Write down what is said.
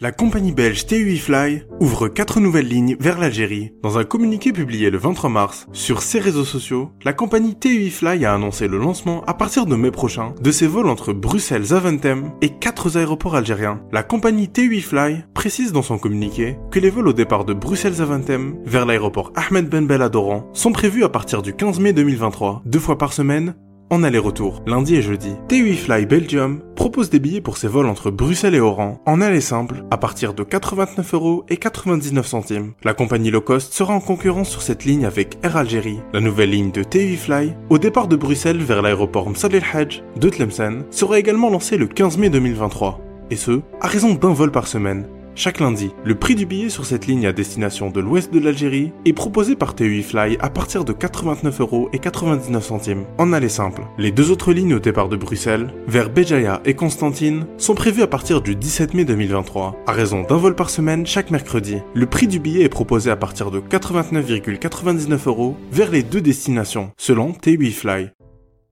La compagnie belge TUI Fly ouvre quatre nouvelles lignes vers l'Algérie. Dans un communiqué publié le 23 mars sur ses réseaux sociaux, la compagnie TUI Fly a annoncé le lancement à partir de mai prochain de ses vols entre Bruxelles, Zaventem et quatre aéroports algériens. La compagnie TUI Fly précise dans son communiqué que les vols au départ de Bruxelles-Zaventem vers l'aéroport Ahmed Ben Bella d'Oran sont prévus à partir du 15 mai 2023, deux fois par semaine en aller-retour, lundi et jeudi. TUI Fly Belgium propose des billets pour ses vols entre Bruxelles et Oran, en aller simple, à partir de 89 euros et 99 centimes. La compagnie low cost sera en concurrence sur cette ligne avec Air Algérie. La nouvelle ligne de TUI Fly, au départ de Bruxelles vers l'aéroport Msal El de Tlemcen, sera également lancée le 15 mai 2023. Et ce, à raison d'un vol par semaine, chaque lundi, le prix du billet sur cette ligne à destination de l'ouest de l'Algérie est proposé par TUI Fly à partir de 89 euros et 99 centimes, en aller simple. Les deux autres lignes au départ de Bruxelles, vers Béjaïa et Constantine, sont prévues à partir du 17 mai 2023, à raison d'un vol par semaine chaque mercredi. Le prix du billet est proposé à partir de 89,99 euros vers les deux destinations, selon TUI Fly.